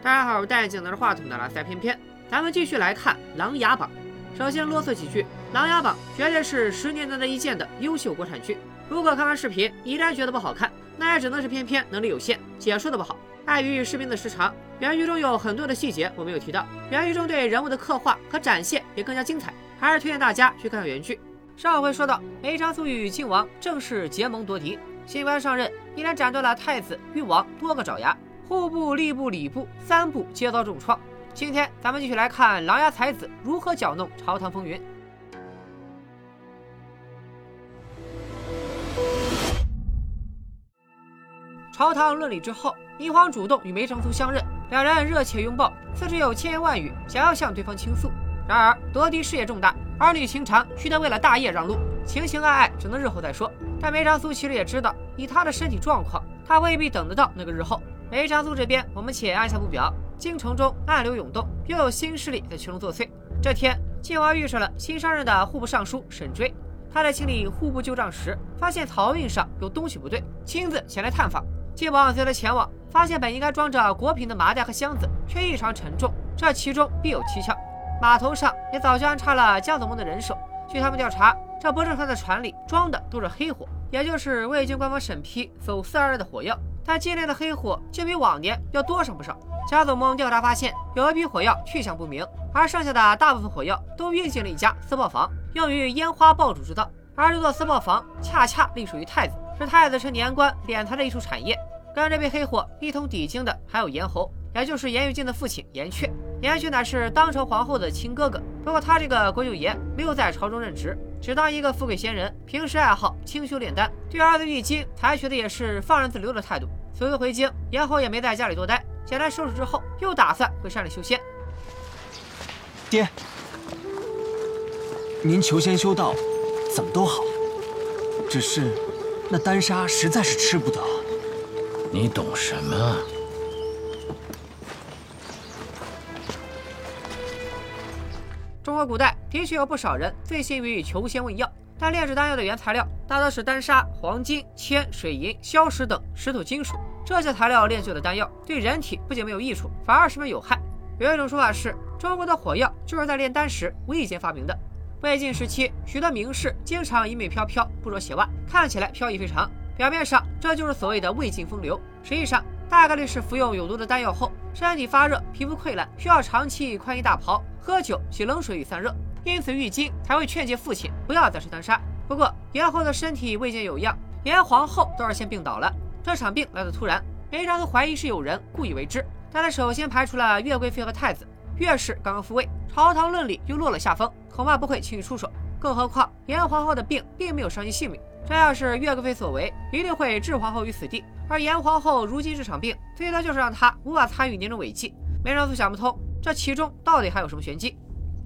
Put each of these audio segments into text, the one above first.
大家好，我戴眼镜拿着话筒的拉塞偏偏，咱们继续来看《琅琊榜》。首先啰嗦几句，《琅琊榜》绝对是十年难得一见的优秀国产剧。如果看完视频依然觉得不好看，那也只能是偏偏能力有限，解说的不好。碍于视频的时长，原剧中有很多的细节我没有提到，原剧中对人物的刻画和展现也更加精彩，还是推荐大家去看看原剧。上回说到，梅长苏与靖王正式结盟夺嫡，新官上任一连斩断了太子、誉王多个爪牙。户部、吏部、礼部三部皆遭重创。今天咱们继续来看琅琊才子如何搅弄朝堂风云。朝堂论理之后，霓凰主动与梅长苏相认，两人热切拥抱，似是有千言万语想要向对方倾诉。然而夺嫡事业重大，儿女情长须得为了大业让路，情情爱爱只能日后再说。但梅长苏其实也知道，以他的身体状况，他未必等得到那个日后。梅长苏这边，我们且按下不表。京城中暗流涌动，又有新势力在其中作祟。这天，靖王遇上了新上任的户部尚书沈追。他在清理户部旧账时，发现漕运上有东西不对，亲自前来探访。靖王随他前往，发现本应该装着果品的麻袋和箱子，却异常沉重。这其中必有蹊跷。码头上也早就安插了江左盟的人手。据他们调查，这不正船的船里装的都是黑火，也就是未经官方审批走私而来的火药。但今年的黑火却比往年要多上不少。贾总盟调查发现，有一批火药去向不明，而剩下的大部分火药都运进了一家私炮房，用于烟花爆竹制造。而这座私炮房恰恰隶属于太子，是太子趁年关敛财的一处产业。跟这批黑火一同抵京的还有严侯，也就是严玉静的父亲严阙。严阙乃是当朝皇后的亲哥哥，不过他这个国舅爷没有在朝中任职。只当一个富贵闲人，平时爱好清修炼丹，对儿子玉京采取的也是放任自流的态度。此次回京，严侯也没在家里多待，简单收拾之后，又打算回山里修仙。爹，您求仙修道，怎么都好，只是那丹砂实在是吃不得。你懂什么？中国古代的确有不少人醉心于求仙问药，但炼制丹药的原材料大多是丹砂、黄金、铅、水银、硝石等石头金属。这些材料炼就的丹药对人体不仅没有益处，反而十分有害。有一种说法是，中国的火药就是在炼丹时无意间发明的。魏晋时期，许多名士经常衣袂飘飘，不着鞋袜，看起来飘逸非常。表面上这就是所谓的魏晋风流，实际上大概率是服用有毒的丹药后，身体发热、皮肤溃烂，需要长期宽衣大袍。喝酒洗冷水以散热，因此玉京才会劝诫父亲不要再吃丹砂。不过严后的身体未见有恙，连皇后都是先病倒了。这场病来的突然，梅长苏怀疑是有人故意为之。但他首先排除了岳贵妃和太子，岳氏刚刚复位，朝堂论理又落了下风，恐怕不会轻易出手。更何况严皇后的病并没有伤及性命，这要是岳贵妃所为，一定会置皇后于死地。而严皇后如今这场病，最多就是让她无法参与年终违纪。梅长苏想不通。这其中到底还有什么玄机？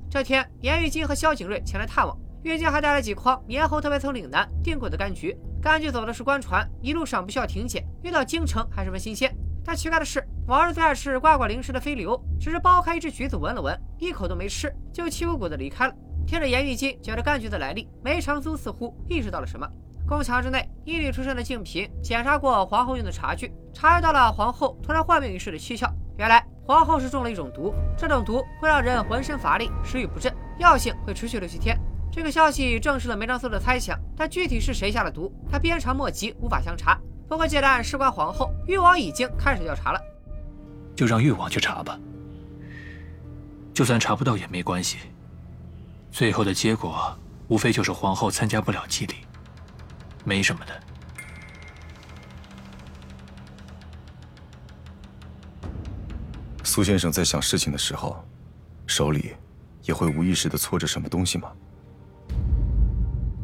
这天，严玉京和萧景睿前来探望，玉京还带了几筐严侯特别从岭南订过的柑橘。柑橘走的是官船，一路上不需要停检，运到京城还十分新鲜。但奇怪的是，往日最爱吃瓜果零食的飞流，只是剥开一只橘子闻了闻，一口都没吃，就气鼓鼓的离开了。听着严玉京讲着柑橘的来历，梅长苏似乎意识到了什么。宫墙之内，医女出身的静嫔检查过皇后用的茶具，察觉到了皇后突然患病一事的蹊跷。原来。皇后是中了一种毒，这种毒会让人浑身乏力、食欲不振，药性会持续六七天。这个消息证实了梅长苏的猜想，但具体是谁下了毒，他鞭长莫及，无法详查。不过，既然事关皇后，誉王已经开始调查了，就让誉王去查吧。就算查不到也没关系，最后的结果无非就是皇后参加不了祭礼，没什么的。苏先生在想事情的时候，手里也会无意识的搓着什么东西吗？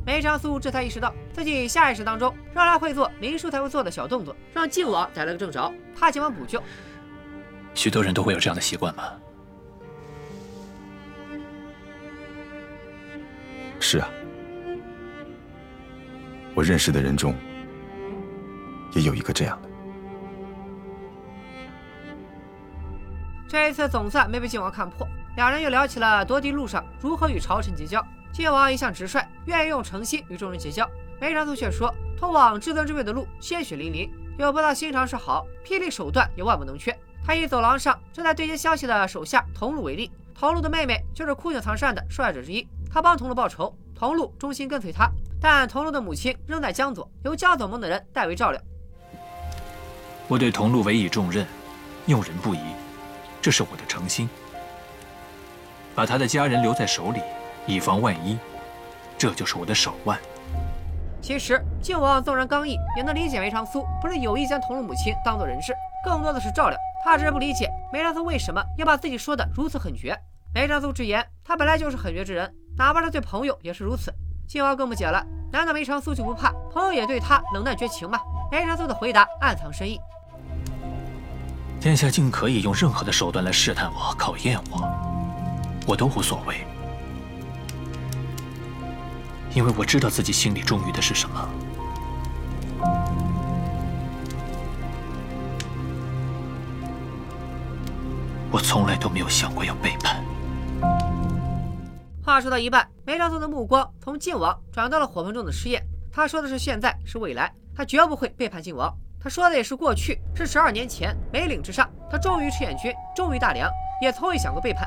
梅长苏这才意识到自己下意识当中让他会做林叔才会做的小动作，让靖王逮了个正着，他急忙补救。许多人都会有这样的习惯吗？是啊，我认识的人中也有一个这样的。这一次总算没被靖王看破，两人又聊起了夺嫡路上如何与朝臣结交。靖王一向直率，愿意用诚心与众人结交。梅长苏却说，通往至尊之位的路鲜血淋淋，有不到心肠是好，霹雳手段也万不能缺。他以走廊上正在对接消息的手下桐路为例，桐路的妹妹就是枯井藏善的受害者之一，他帮桐路报仇，桐路忠心跟随他，但桐路的母亲仍在江左，由江左盟的人代为照料。我对桐路委以重任，用人不疑，这是我的诚心。把他的家人留在手里，以防万一，这就是我的手腕。其实靖王纵然刚毅，也能理解梅长苏不是有意将桐路母亲当做人质，更多的是照料。他只是不理解梅长苏为什么要把自己说的如此狠绝。梅长苏直言，他本来就是狠绝之人，哪怕是对朋友也是如此。靖王更不解了，难道梅长苏就不怕朋友也对他冷淡绝情吗？梅长苏的回答暗藏深意。天下竟可以用任何的手段来试探我、考验我，我都无所谓，因为我知道自己心里忠于的是什么。我从来都没有想过要背叛。话说到一半，梅长苏的目光从靖王转到了火盆中的赤焰。他说的是现在，是未来，他绝不会背叛靖王。他说的也是过去，是十二年前梅岭之上，他忠于赤焰军，忠于大梁，也从未想过背叛。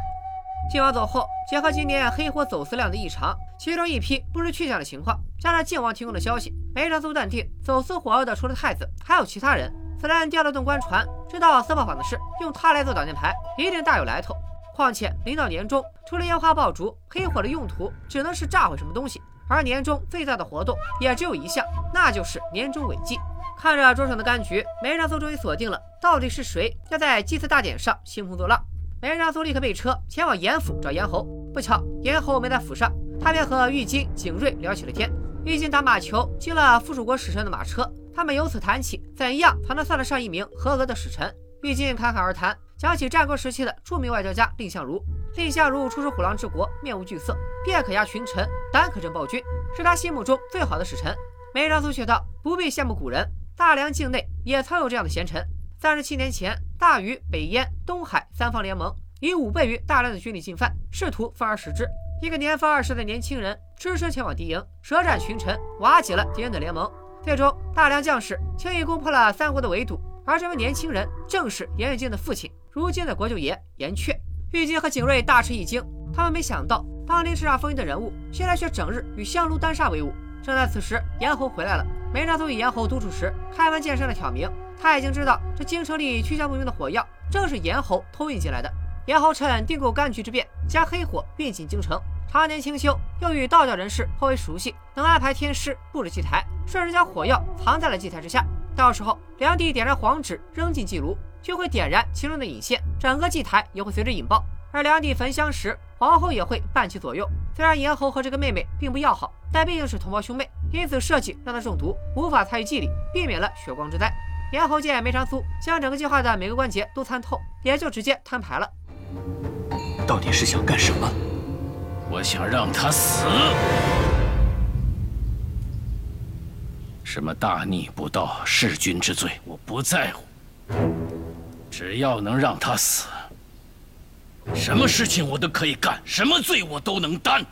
靖王走后，结合今年黑火走私量的异常，其中一批不知去向的情况，加上靖王提供的消息，梅长苏断定走私火药的除了太子，还有其他人。此人调了顿官船，知道司炮坊的事，用他来做挡箭牌，一定大有来头。况且临到年终，除了烟花爆竹，黑火的用途只能是炸毁什么东西，而年终最大的活动也只有一项，那就是年终尾祭。看着桌上的柑橘，梅长苏终于锁定了到底是谁要在祭祀大典上兴风作浪。梅长苏立刻备车前往严府找严侯。不巧，严侯没在府上，他便和玉京、景睿聊起了天。玉京打马球进了附属国使臣的马车，他们由此谈起怎样才能算得上一名合格的使臣。玉京侃侃而谈，讲起战国时期的著名外交家蔺相如。蔺相如出使虎狼之国，面无惧色，便可压群臣，胆可镇暴君，是他心目中最好的使臣。梅长苏却道：“不必羡慕古人。”大梁境内也曾有这样的贤臣。三十七年前，大禹、北燕、东海三方联盟，以五倍于大量的军力进犯，试图分而食之。一个年方二十的年轻人只身前往敌营，舌战群臣，瓦解了敌人的联盟。最终，大梁将士轻易攻破了三国的围堵。而这位年轻人正是颜渊敬的父亲，如今的国舅爷严阙。玉京和景睿大吃一惊，他们没想到当年叱咤风云的人物，现在却整日与香炉丹砂为伍。正在此时，严侯回来了。梅长苏与严侯独处时，开门见山的挑明，他已经知道这京城里去向不明的火药，正是严侯偷运进来的。严侯趁订购柑橘之便，将黑火运进京城。常年清修，又与道教人士颇为熟悉，能安排天师布置祭台，顺势将火药藏在了祭台之下。到时候，梁帝点燃黄纸扔进祭炉，就会点燃其中的引线，整个祭台也会随之引爆。而梁帝焚香时，皇后也会伴其左右。虽然严侯和这个妹妹并不要好，但毕竟是同胞兄妹。因此设计让他中毒，无法参与祭礼，避免了血光之灾。严侯见梅长苏将整个计划的每个关节都参透，也就直接摊牌了。到底是想干什么？我想让他死。什么大逆不道、弑君之罪，我不在乎。只要能让他死，什么事情我都可以干，什么罪我都能担。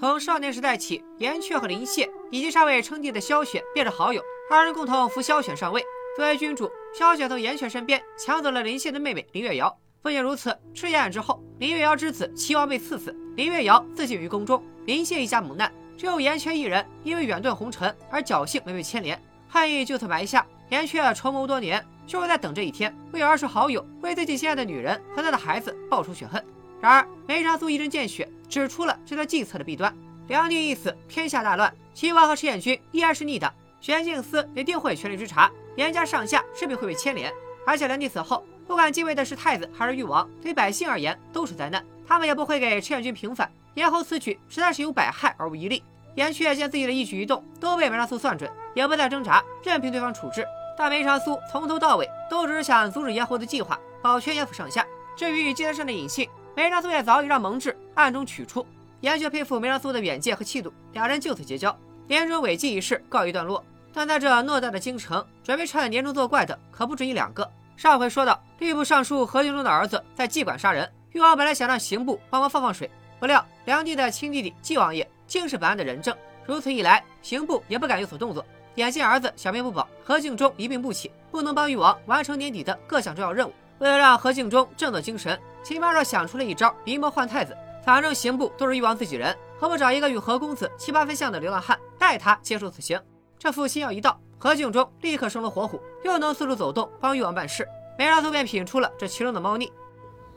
从少年时代起，颜雀和林谢以及尚未称帝的萧雪便是好友，二人共同扶萧雪上位。作为君主，萧雪从颜雀身边抢走了林谢的妹妹林月瑶。不仅如此，赤焰之后，林月瑶之子齐王被赐死，林月瑶自尽于宫中。林谢一家蒙难，只有颜阙一人因为远遁红尘而侥幸没被牵连，恨意就此埋下。颜阙筹谋多年，就是在等这一天，为儿时好友、为自己心爱的女人和他的孩子报仇雪恨。然而梅长苏一针见血。指出了这段计策的弊端。梁帝一死，天下大乱，齐王和赤焰军依然是逆党，玄镜司也定会全力追查，严家上下势必会被牵连。而且梁帝死后，不管继位的是太子还是誉王，对百姓而言都是灾难，他们也不会给赤焰军平反。严侯此举实在是有百害而无一利。颜阙见自己的一举一动都被梅长苏算准，也不再挣扎，任凭对方处置。但梅长苏从头到尾都只是想阻止严侯的计划，保全严府上下。至于祭台上的隐信。梅长苏也早已让蒙挚暗中取出，严雀佩服梅长苏的远见和气度，两人就此结交。年终违纪一事告一段落，但在这偌大的京城，准备趁年终作怪的可不止一两个。上回说到，吏部尚书何敬忠的儿子在妓馆杀人，誉王本来想让刑部帮忙放放水，不料梁帝的亲弟弟纪王爷竟是本案的人证，如此一来，刑部也不敢有所动作。眼见儿子小命不保，何敬忠一病不起，不能帮誉王完成年底的各项重要任务。为了让何敬忠振作精神，秦八若想出了一招迷魔换太子。反正刑部都是誉王自己人，何不找一个与何公子七八分像的流浪汉，代他接受死刑？这副心药一到，何敬忠立刻生龙活虎，又能四处走动，帮誉王办事。梅长苏便品出了这其中的猫腻。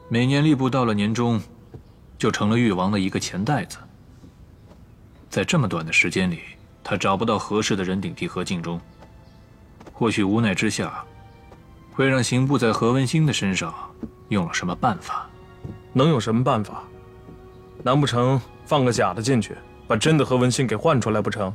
每年吏部到了年终，就成了誉王的一个钱袋子。在这么短的时间里，他找不到合适的人顶替何敬忠，或许无奈之下，会让刑部在何文兴的身上用了什么办法？能有什么办法？难不成放个假的进去，把真的何文兴给换出来不成？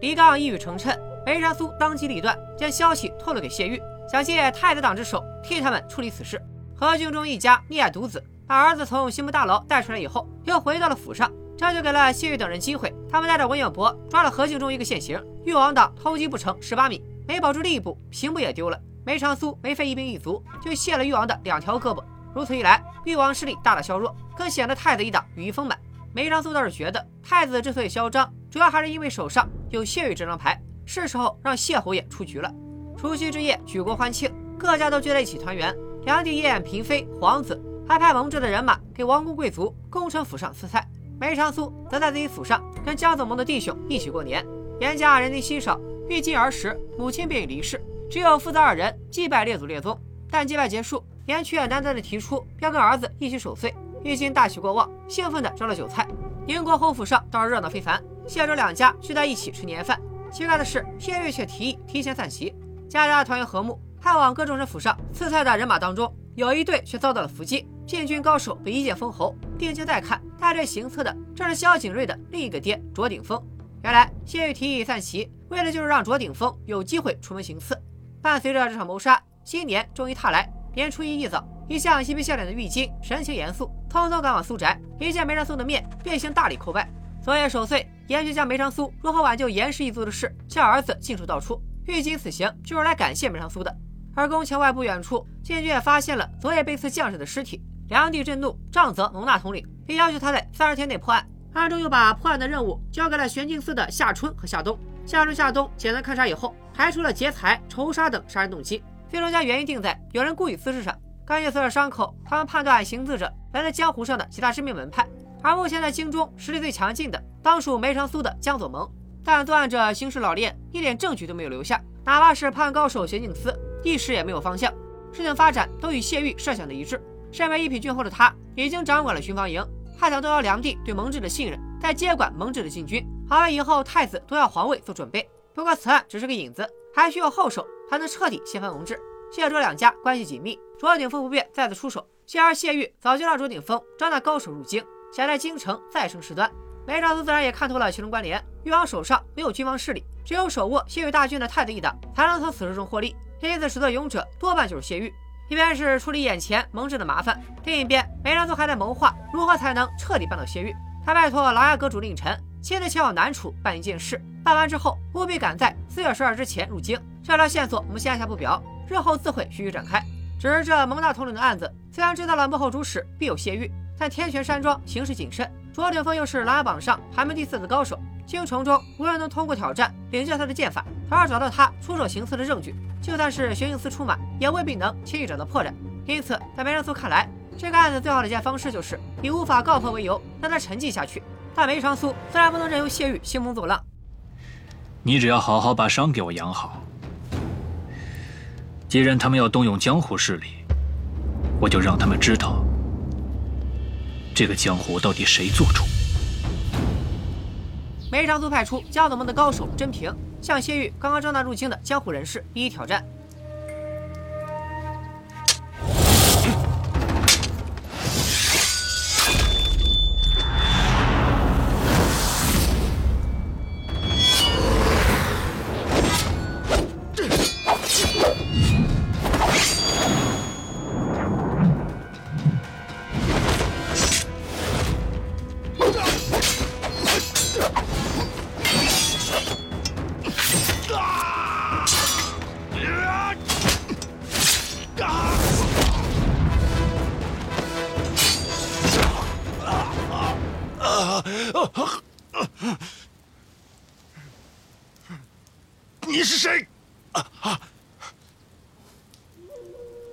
李刚一语成谶，梅长苏当机立断，将消息透露给谢玉，想借太子党之手替他们处理此事。何敬忠一家溺爱独子，把儿子从刑部大牢带出来以后，又回到了府上，这就给了谢玉等人机会。他们带着文彦博抓了何敬忠一个现行，誉王党偷鸡不成蚀把米，没保住吏部，刑部也丢了。梅长苏没费一兵一卒，就卸了誉王的两条胳膊。如此一来，誉王势力大大削弱，更显得太子一党羽翼丰满。梅长苏倒是觉得，太子之所以嚣张，主要还是因为手上有谢玉这张牌，是时候让谢侯爷出局了。除夕之夜，举国欢庆，各家都聚在一起团圆。梁帝宴嫔妃、皇子，还派蒙挚的人马给王公贵族、功臣府上赐菜。梅长苏则在自己府上跟江左盟的弟兄一起过年。严家人丁稀少，遇今儿时，母亲便已离世，只有父子二人祭拜列祖列宗。但祭拜结束。严却难得的提出要跟儿子一起守岁，玉心大喜过望，兴奋的招了酒菜。宁国侯府上倒是热闹非凡，谢周两家聚在一起吃年饭。奇怪的是，谢玉却提议提前散席，家家团圆和睦。派往各众人府上赐菜的人马当中，有一队却遭到了伏击，禁军高手被一剑封喉。定睛再看，带队行刺的正是萧景睿的另一个爹卓鼎峰。原来谢玉提议散席，为的就是让卓鼎峰有机会出门行刺。伴随着这场谋杀，新年终于踏来。年初一一早，一向嬉皮笑脸的玉京神情严肃，匆匆赶往苏宅。一见梅长苏的面，便行大礼叩拜。昨夜守岁，严爵将梅长苏如何挽救严氏一族的事向儿子尽数道出。玉京此行就是来感谢梅长苏的。而宫墙外不远处，禁军也发现了昨夜被刺将士的尸体。梁帝震怒，杖责蒙纳统领，并要求他在三十天内破案。暗中又把破案的任务交给了玄镜司的夏春和夏冬。夏春、夏冬简单勘察以后，排除了劫财、仇杀等杀人动机。最终将原因定在有人故意滋事上。根据死者伤口，他们判断行刺者来自江湖上的其他知名门派，而目前在京中实力最强劲的，当属梅长苏的江左盟。但作案者行事老练，一点证据都没有留下，哪怕是判案高手刑警司，一时也没有方向。事情发展都与谢玉设想的一致。身为一品郡侯的他，已经掌管了巡防营，还想动摇梁帝对蒙挚的信任，再接管蒙挚的禁军，好为以后太子夺要皇位做准备。不过此案只是个引子，还需要后手。才能彻底掀翻蒙挚。谢卓两家关系紧密，卓鼎峰不便再次出手。幸而谢玉早就让卓鼎峰招纳高手入京，想在京城再生事端。梅长苏自然也看透了其中关联。誉王手上没有军方势力，只有手握谢玉大军的太子一党，才能从此事中获利。因此，始作俑者多半就是谢玉。一边是处理眼前蒙挚的麻烦，另一边梅长苏还在谋划如何才能彻底扳倒谢玉。他拜托琅琊阁主令臣亲自前往南楚办一件事，办完之后务必赶在四月十二之前入京。这条线索我们先按下不表，日后自会徐徐展开。只是这蒙大统领的案子，虽然知道了幕后主使必有谢玉，但天泉山庄形势谨慎，卓鼎峰又是琅琊榜上排名第四的高手，京城中无人能通过挑战领教他的剑法，从而找到他出手行刺的证据。就算是玄影司出马，也未必能轻易找到破绽。因此，在梅长苏看来，这个案子最好的解方式就是以无法告破为由，让他沉寂下去。但梅长苏自然不能任由谢玉兴风作浪，你只要好好把伤给我养好。既然他们要动用江湖势力，我就让他们知道，这个江湖到底谁做主。梅长苏派出江左盟的高手甄平，向谢玉刚刚招纳入京的江湖人士一一挑战。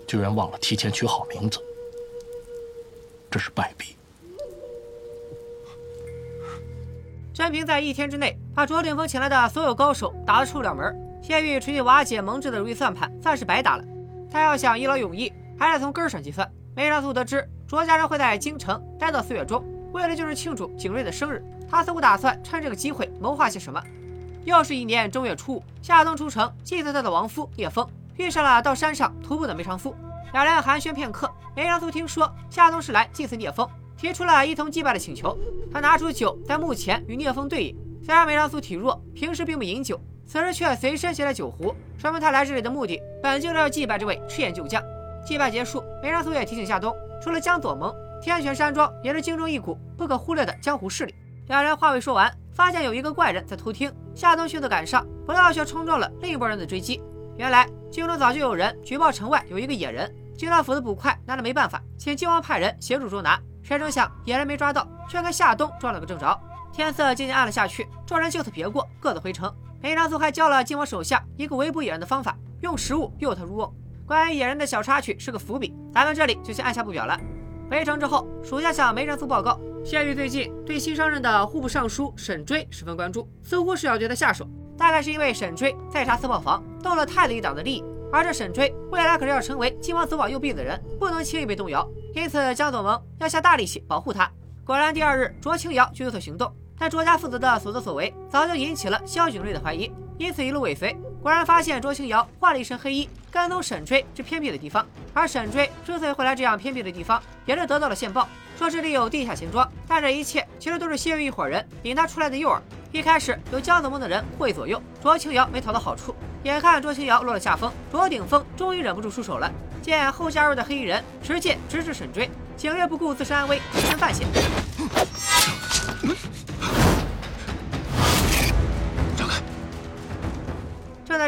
居然忘了提前取好名字，这是败笔。詹平在一天之内把卓鼎峰请来的所有高手打得出了门，谢玉持续瓦解蒙挚的如意算盘算是白打了。他要想一劳永逸，还得从根上计算。梅长苏得知卓家人会在京城待到四月中，为了就是庆祝景睿的生日，他似乎打算趁这个机会谋划些什么。又是一年正月初五，夏冬出城祭祀他的亡夫聂风，遇上了到山上徒步的梅长苏，两人寒暄片刻。梅长苏听说夏冬是来祭祀聂风。提出了一同祭拜的请求，他拿出酒在墓前与聂风对饮。虽然梅长苏体弱，平时并不饮酒，此时却随身携带酒壶，说明他来这里的目的本就是要祭拜这位赤焰旧将。祭拜结束，梅长苏也提醒夏冬，除了江左盟，天玄山庄也是京中一股不可忽略的江湖势力。两人话未说完，发现有一个怪人在偷听。夏冬迅速赶上，不料却冲撞了另一拨人的追击。原来京中早就有人举报城外有一个野人，金老府的捕快拿着没办法，请金王派人协助捉拿。谁成想野人没抓到，却跟夏冬撞了个正着。天色渐渐暗了下去，众人就此别过，各自回城。梅长苏还教了金王手下一个围捕野人的方法，用食物诱他入瓮。关于野人的小插曲是个伏笔，咱们这里就先按下不表了。回城之后，属下向梅长苏报告，谢玉最近对新上任的户部尚书沈追十分关注，似乎是要对他下手。大概是因为沈追在查私炮房，动了太子一党的利益，而这沈追未来可是要成为靖王左膀右臂的人，不能轻易被动摇。因此，江左盟要下大力气保护他。果然，第二日卓清瑶就有所行动。但卓家父子的所作所为早就引起了萧景睿的怀疑，因此一路尾随。果然发现卓清瑶换了一身黑衣，跟踪沈追至偏僻的地方。而沈追之所以会来这样偏僻的地方，也是得到了线报，说这里有地下钱庄。但这一切其实都是谢玉一伙人引他出来的诱饵。一开始有江子梦的人护卫左右，卓清瑶没讨到好处。眼看卓清瑶落了下风，卓鼎峰终于忍不住出手了。见后加入的黑衣人持剑直指沈追，景睿不顾自身安危，以身犯险。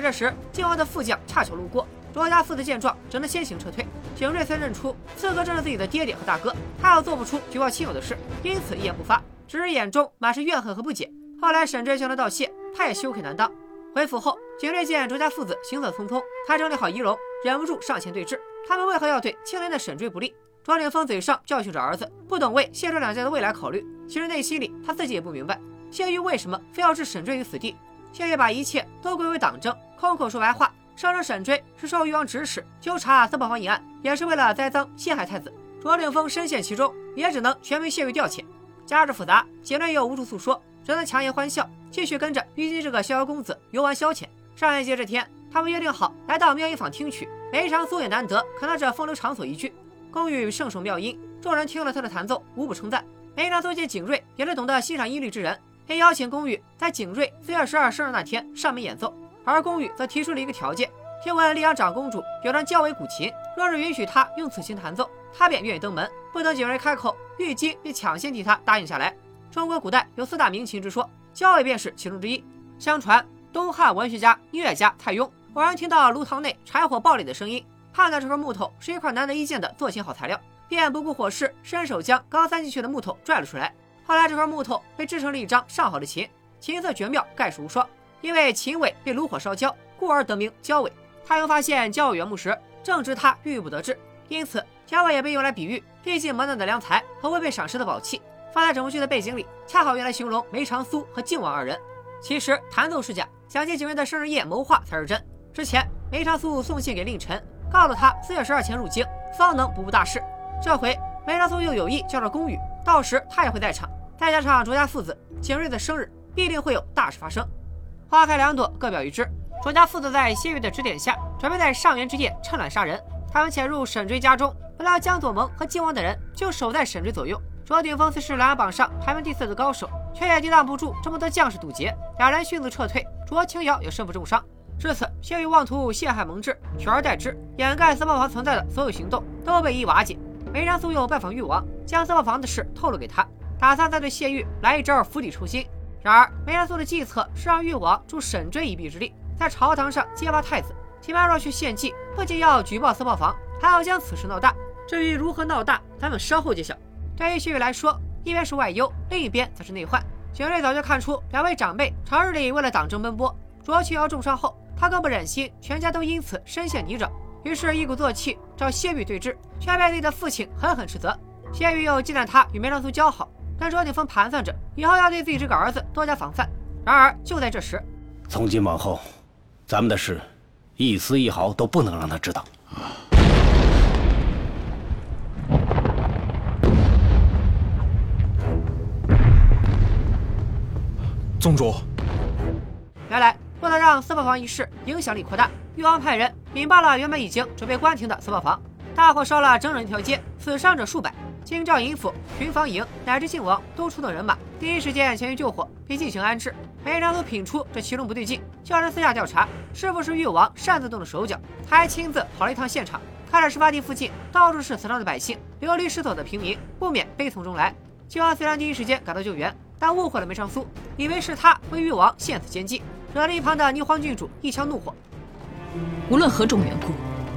这时，靖王的副将恰巧路过，卓家父子见状，只能先行撤退。景睿虽认出刺客正是自己的爹爹和大哥，他又做不出举报亲友的事，因此一言不发，只是眼中满是怨恨和不解。后来沈追向他道谢，他也羞愧难当。回府后，景睿见卓家父子行色匆匆，他整理好仪容。忍不住上前对峙，他们为何要对青莲的沈追不利？庄凌峰嘴上教训着儿子，不懂为谢卓两家的未来考虑。其实内心里他自己也不明白，谢玉为什么非要置沈追于死地。谢玉把一切都归为党争，空口说白话，声称沈追是受誉王指使纠察三宝房一案，也是为了栽赃陷害太子。卓鼎峰深陷其中，也只能全凭谢玉调遣。家事复杂，景睿又无处诉说，只能强颜欢笑，继续跟着虞姬这个逍遥公子游玩消遣。上一节这天。他们约定好来到妙音坊听曲，梅长苏也难得看到这风流场所一聚。宫与圣手妙音，众人听了他的弹奏，无不称赞。梅长苏见景睿也是懂得欣赏音律之人，便邀请宫羽在景睿四月十二生日那天上门演奏。而宫羽则提出了一个条件：听闻丽阳长公主有张交尾古琴，若是允许他用此琴弹奏，他便愿意登门。不等景睿开口，玉姬便抢先替他答应下来。中国古代有四大名琴之说，交尾便是其中之一。相传东汉文学家、音乐家蔡邕。偶然听到炉膛内柴火爆裂的声音，判断这块木头是一块难得一见的做琴好材料，便不顾火势，伸手将刚塞进去的木头拽了出来。后来这块木头被制成了一张上好的琴，琴色绝妙，盖世无双。因为琴尾被炉火烧焦，故而得名焦尾。他又发现焦尾原木时正值他郁郁不得志，因此焦尾也被用来比喻历尽磨难的良才和未被赏识的宝器。放在整部剧的背景里，恰好用来形容梅长苏和靖王二人。其实弹奏是假，想借景睿的生日夜谋划才是真。之前，梅长苏送信给令臣，告诉他四月十二前入京，方能不误大事。这回梅长苏又有意叫着宫羽，到时他也会在场。再加上卓家父子景睿的生日，必定会有大事发生。花开两朵，各表一枝。卓家父子在谢玉的指点下，准备在上元之夜趁乱杀人。他们潜入沈追家中，不料江左盟和靖王等人就守在沈追左右。卓鼎峰虽是琅琊榜上排名第四的高手，却也抵挡不住这么多将士堵截。两人迅速撤退，卓清瑶也身负重伤。至此，谢玉妄图陷害蒙挚，取而代之，掩盖三宝房存在的所有行动都被一瓦解。梅长苏又拜访誉王，将三宝房的事透露给他，打算再对谢玉来一招釜底抽薪。然而，梅长苏的计策是让誉王助沈追一臂之力，在朝堂上揭发太子。秦曼若去献计，不仅要举报三宝房，还要将此事闹大。至于如何闹大，咱们稍后揭晓。对于谢玉来说，一边是外忧，另一边则是内患。景睿早就看出两位长辈长日里为了党争奔波，卓清瑶重伤后。他更不忍心全家都因此深陷泥沼，于是，一鼓作气找谢玉对峙，却被自己的父亲狠狠斥责。谢玉又忌惮他与梅长苏交好，但周鼎峰盘算着以后要对自己这个儿子多加防范。然而，就在这时，从今往后，咱们的事一丝一毫都不能让他知道。宗主，原来为了让私炮房一事影响力扩大，誉王派人引爆了原本已经准备关停的私炮房，大火烧了整整一条街，死伤者数百。京兆尹府、巡防营乃至靖王都出动人马，第一时间前去救火并进行安置。梅长苏品出这其中不对劲，叫人私下调查是否是誉王擅自动的手脚。他还亲自跑了一趟现场，看着事发地附近到处是死伤的百姓、流离失所的平民，不免悲从中来。靖王虽然第一时间赶到救援。但误会了梅长苏，以为是他为誉王献死奸计，惹得一旁的霓凰郡主一腔怒火。无论何种缘故，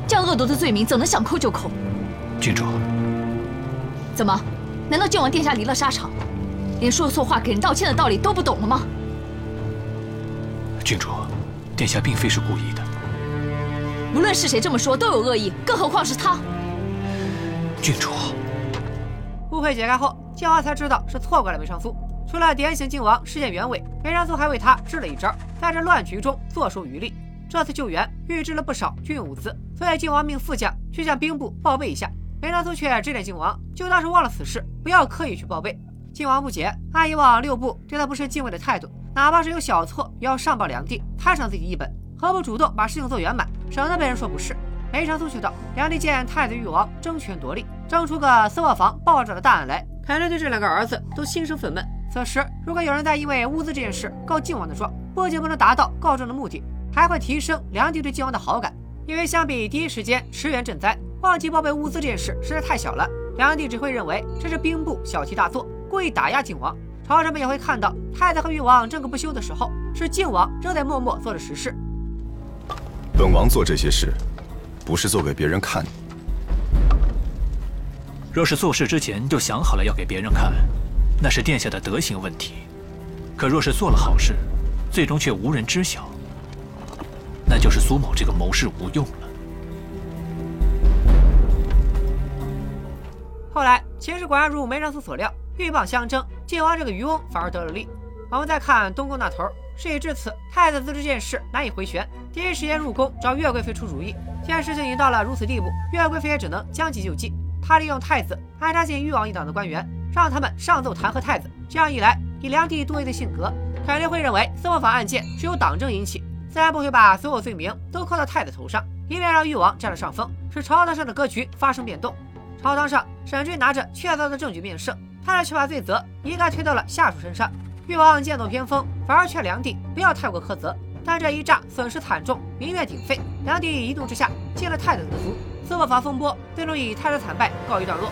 这样恶毒的罪名怎能想扣就扣？郡主，怎么？难道靖王殿下离了沙场，连说错话给人道歉的道理都不懂了吗？郡主，殿下并非是故意的。无论是谁这么说，都有恶意，更何况是他。郡主，误会解开后，靖王才知道是错怪了梅长苏。除了点醒靖王事件原委，梅长苏还为他支了一招，在这乱局中坐收渔利。这次救援预支了不少军用物资，所以靖王命副将去向兵部报备一下。梅长苏却指点靖王，就当是忘了此事，不要刻意去报备。靖王不解，按以往六部对他不生敬畏的态度，哪怕是有小错，也要上报梁帝，摊上自己一本，何不主动把事情做圆满，省得被人说不是？梅长苏却道：梁帝见太子誉王争权夺利，争出个司法房爆炸的大案来，肯定对这两个儿子都心生愤懑。此时，如果有人在因为物资这件事告靖王的状，不仅不能达到告状的目的，还会提升梁帝对靖王的好感。因为相比第一时间驰援赈灾，忘记报备物资这件事实在太小了，梁帝只会认为这是兵部小题大做，故意打压靖王。朝臣们也会看到，太子和誉王争个不休的时候，是靖王仍在默默做着实事。本王做这些事，不是做给别人看的。若是做事之前就想好了要给别人看。那是殿下的德行问题，可若是做了好事，最终却无人知晓，那就是苏某这个谋士无用了。后来，秦氏果然如梅长苏所料，鹬蚌相争，靖王这个渔翁反而得了利。我们再看东宫那头，事已至此，太子自知这件事难以回旋，第一时间入宫找岳贵妃出主意。见事情已经到了如此地步，岳贵妃也只能将计就计，她利用太子安插进誉王一党的官员。让他们上奏弹劾太子，这样一来，以梁帝多疑的性格，肯定会认为司法法案件是由党争引起，自然不会把所有罪名都扣到太子头上，以免让誉王占了上风，使朝堂上的格局发生变动。朝堂上，沈君拿着确凿的证据面圣，他却把罪责一概推到了下属身上。誉王剑走偏锋，反而劝梁帝不要太过苛责，但这一仗损失惨重，民怨鼎沸，梁帝一怒之下进了太子的族，司法法风波最终以太子惨败告一段落。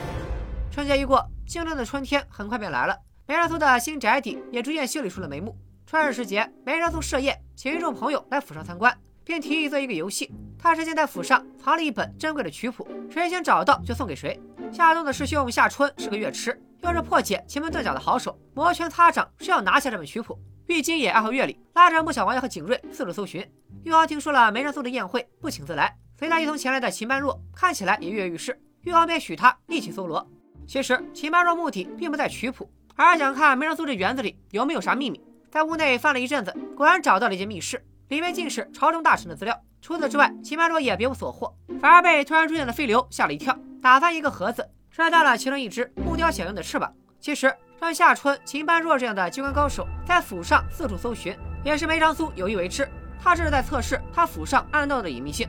春节一过。京城的春天很快便来了，梅长苏的新宅邸也逐渐修理出了眉目。春日时节，梅长苏设宴，请一众朋友来府上参观，并提议做一个游戏。他之前在府上藏了一本珍贵的曲谱，谁先找到就送给谁。夏冬的师兄夏春是个乐痴，又是破解奇门遁甲的好手，摩拳擦掌是要拿下这本曲谱。玉京也爱好乐理，拉着穆小王爷和景睿四处搜寻。玉王听说了梅长苏的宴会，不请自来，随他一同前来的秦般若看起来也跃跃欲试，玉王便许他一起搜罗。其实秦般若目的并不在曲谱，而是想看梅长苏这园子里有没有啥秘密。在屋内翻了一阵子，果然找到了一间密室，里面尽是朝中大臣的资料。除此之外，秦般若也别无所获，反而被突然出现的飞流吓了一跳，打翻一个盒子，摔断了其中一只木雕小鹰的翅膀。其实让夏春、秦般若这样的机关高手在府上四处搜寻，也是梅长苏有意为之。他这是在测试他府上暗道的隐秘性。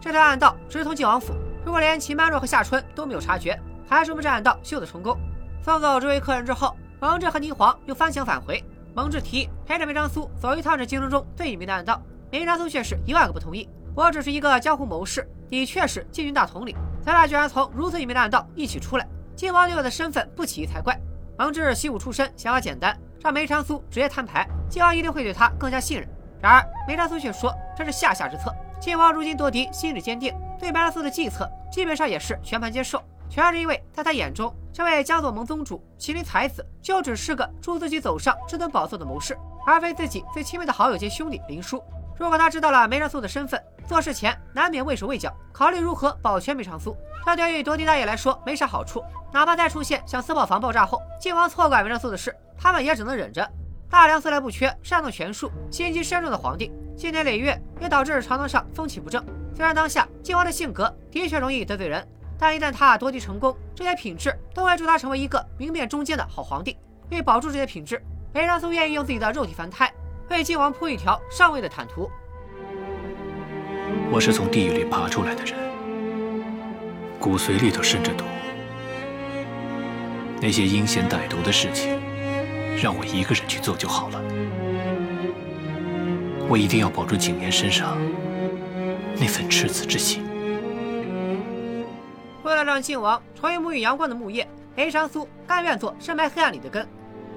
这条暗道直通晋王府，如果连秦般若和夏春都没有察觉。还是木栈道修得成功。送走这位客人之后，蒙挚和霓凰又翻墙返回。蒙挚提议陪着梅长苏走一趟这京城中最隐秘的暗道，梅长苏却是一万个不同意。我只是一个江湖谋士，的确是禁军大统领，咱俩居然从如此隐秘的暗道一起出来，晋王对我的身份不起疑才怪。蒙挚习武出身，想法简单，让梅长苏直接摊牌，晋王一定会对他更加信任。然而梅长苏却说这是下下之策。晋王如今夺嫡，心智坚定，对梅长苏的计策基本上也是全盘接受。全是因为，在他眼中，这位江左盟宗主麒麟才子就只是个助自己走上至尊宝座的谋士，而非自己最亲密的好友兼兄弟林殊。如果他知道了梅长苏的身份，做事前难免畏手畏脚，考虑如何保全梅长苏。这对于夺嫡大业来说没啥好处。哪怕再出现像四宝房爆炸后靖王错怪梅长苏的事，他们也只能忍着。大梁素来不缺善动权术、心机深重的皇帝，积年累月也导致朝堂上风气不正。虽然当下靖王的性格的确容易得罪人，但一旦他夺嫡成功，这些品质都会助他成为一个明辨忠奸的好皇帝。为保住这些品质，梅长苏愿意用自己的肉体凡胎，为靖王铺一条上位的坦途。我是从地狱里爬出来的人，骨髓里头渗着毒。那些阴险歹毒的事情，让我一个人去做就好了。我一定要保住景琰身上那份赤子之心。为了让靖王成为沐浴阳光的木叶，梅长苏甘愿做深埋黑暗里的根。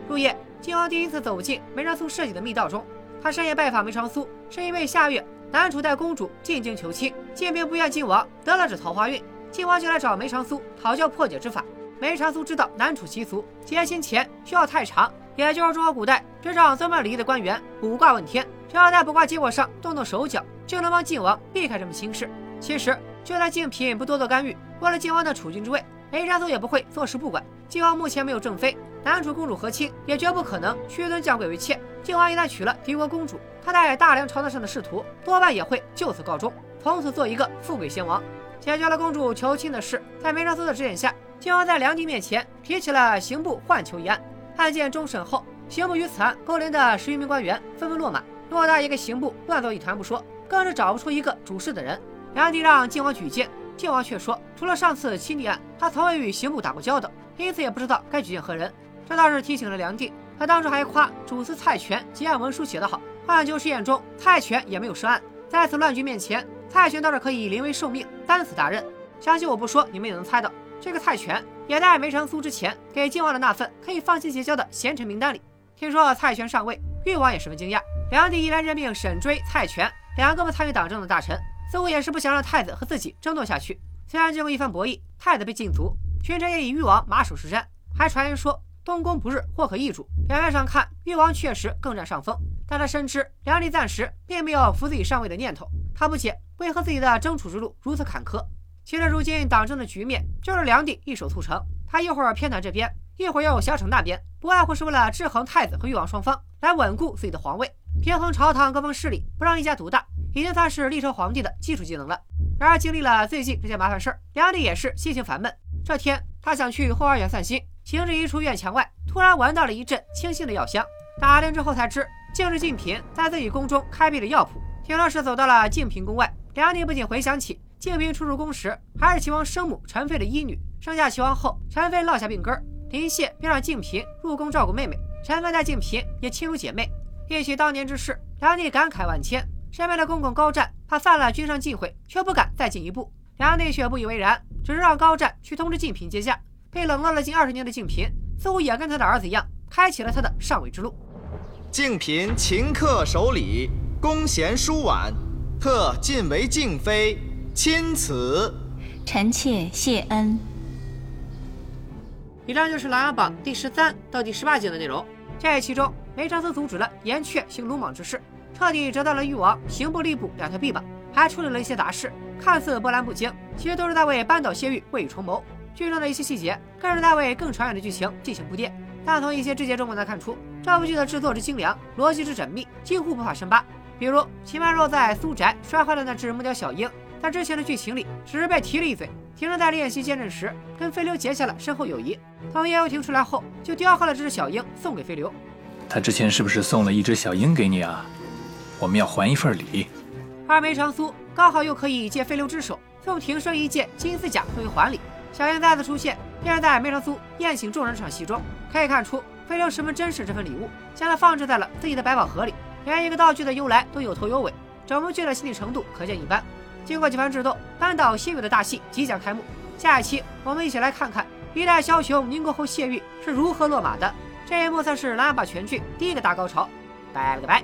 入夜，靖王第一次走进梅长苏设计的密道中。他深夜拜访梅长苏，是因为下月南楚带公主进京求亲，晋兵不愿靖王得了这桃花运，靖王就来找梅长苏讨教破解之法。梅长苏知道南楚习俗，结亲前需要太长，也就是中国古代执掌宗庙礼仪的官员卜卦问天，只要在卜卦结果上动动手脚，就能帮靖王避开这门亲事。其实，就算靖嫔不多做干预，为了靖王的储君之位，梅长苏也不会坐视不管。靖王目前没有正妃，男主公主和亲也绝不可能屈尊降贵为妾。靖王一旦娶了敌国公主，他在大梁朝堂上的仕途多半也会就此告终，从此做一个富贵先王。解决了公主求亲的事，在梅长苏的指点下。靖王在梁帝面前提起了刑部换囚一案，案件终审后，刑部与此案勾连的十余名官员纷纷落马，偌大一个刑部乱作一团不说，更是找不出一个主事的人。梁帝让靖王举荐，靖王却说，除了上次亲帝案，他从未与刑部打过交道，因此也不知道该举荐何人。这倒是提醒了梁帝，他当初还夸主司蔡权结案文书写得好，换囚事件中蔡权也没有涉案，在此乱局面前，蔡权倒是可以临危受命担此大任。相信我不说，你们也能猜到。这个蔡权也在梅长苏之前给靖王的那份可以放心结交的贤臣名单里。听说蔡权上位，誉王也十分惊讶。梁帝依然任命沈追、蔡权两个不参与党政的大臣，似乎也是不想让太子和自己争斗下去。虽然经过一番博弈，太子被禁足，群臣也以誉王马首是瞻。还传言说东宫不日，或可易主。表面上看，誉王确实更占上风，但他深知梁帝暂时并没有扶自己上位的念头。他不解为何自己的争储之路如此坎坷。其实，如今党争的局面就是梁帝一手促成。他一会儿偏袒这边，一会儿又小惩那边，不外乎是为了制衡太子和誉王双方，来稳固自己的皇位，平衡朝堂各方势力，不让一家独大，已经算是历朝皇帝的基础技能了。然而，经历了最近这件麻烦事儿，梁帝也是心情烦闷。这天，他想去后花园散心，行至一处院墙外，突然闻到了一阵清新的药香。打听之后才知，竟是静嫔在自己宫中开辟的药铺。听说是走到了静嫔宫外，梁帝不禁回想起。静嫔初入宫时，还是齐王生母陈妃的医女。生下齐王后，陈妃落下病根，林谢便让静嫔入宫照顾妹妹。陈妃待静嫔也亲如姐妹。忆起当年之事，梁帝感慨万千。身边的公公高湛怕犯了君上忌讳，却不敢再进一步。梁内却不以为然，只是让高湛去通知静嫔接驾。被冷落了近二十年的静嫔，似乎也跟他的儿子一样，开启了他的上位之路。静嫔勤恪守礼，恭贤淑婉，特晋为静妃。钦此，臣妾谢恩。以上就是《琅琊榜》第十三到第十八集的内容。这其中，梅长苏阻止了颜阙行鲁莽之事，彻底折断了誉王、刑部、吏部两条臂膀，还处理了一些杂事，看似波澜不惊，其实都是在为扳倒谢玉未雨绸缪。剧中的一些细节，更是在为更长远的剧情进行铺垫。但从一些枝节中，我能看出这部剧的制作之精良，逻辑之缜密，几乎不怕深扒。比如，秦曼若在苏宅摔坏了那只木雕小鹰。在之前的剧情里，只是被提了一嘴。庭生在练习剑阵时，跟飞流结下了深厚友谊。从叶幽亭出来后，就雕刻了这只小鹰送给飞流。他之前是不是送了一只小鹰给你啊？我们要还一份礼。而梅长苏刚好又可以借飞流之手送庭生一件金丝甲作为还礼。小燕再次出现，便是在梅长苏宴请众人这场戏中。可以看出，飞流十分珍视这份礼物，将它放置在了自己的百宝盒里。连一个道具的由来都有头有尾，整部剧的细腻程度可见一斑。经过几番智斗，扳倒谢玉的大戏即将开幕。下一期我们一起来看看一代枭雄宁国侯谢玉是如何落马的。这一幕算是琅琊榜全剧第一个大高潮。拜了个拜。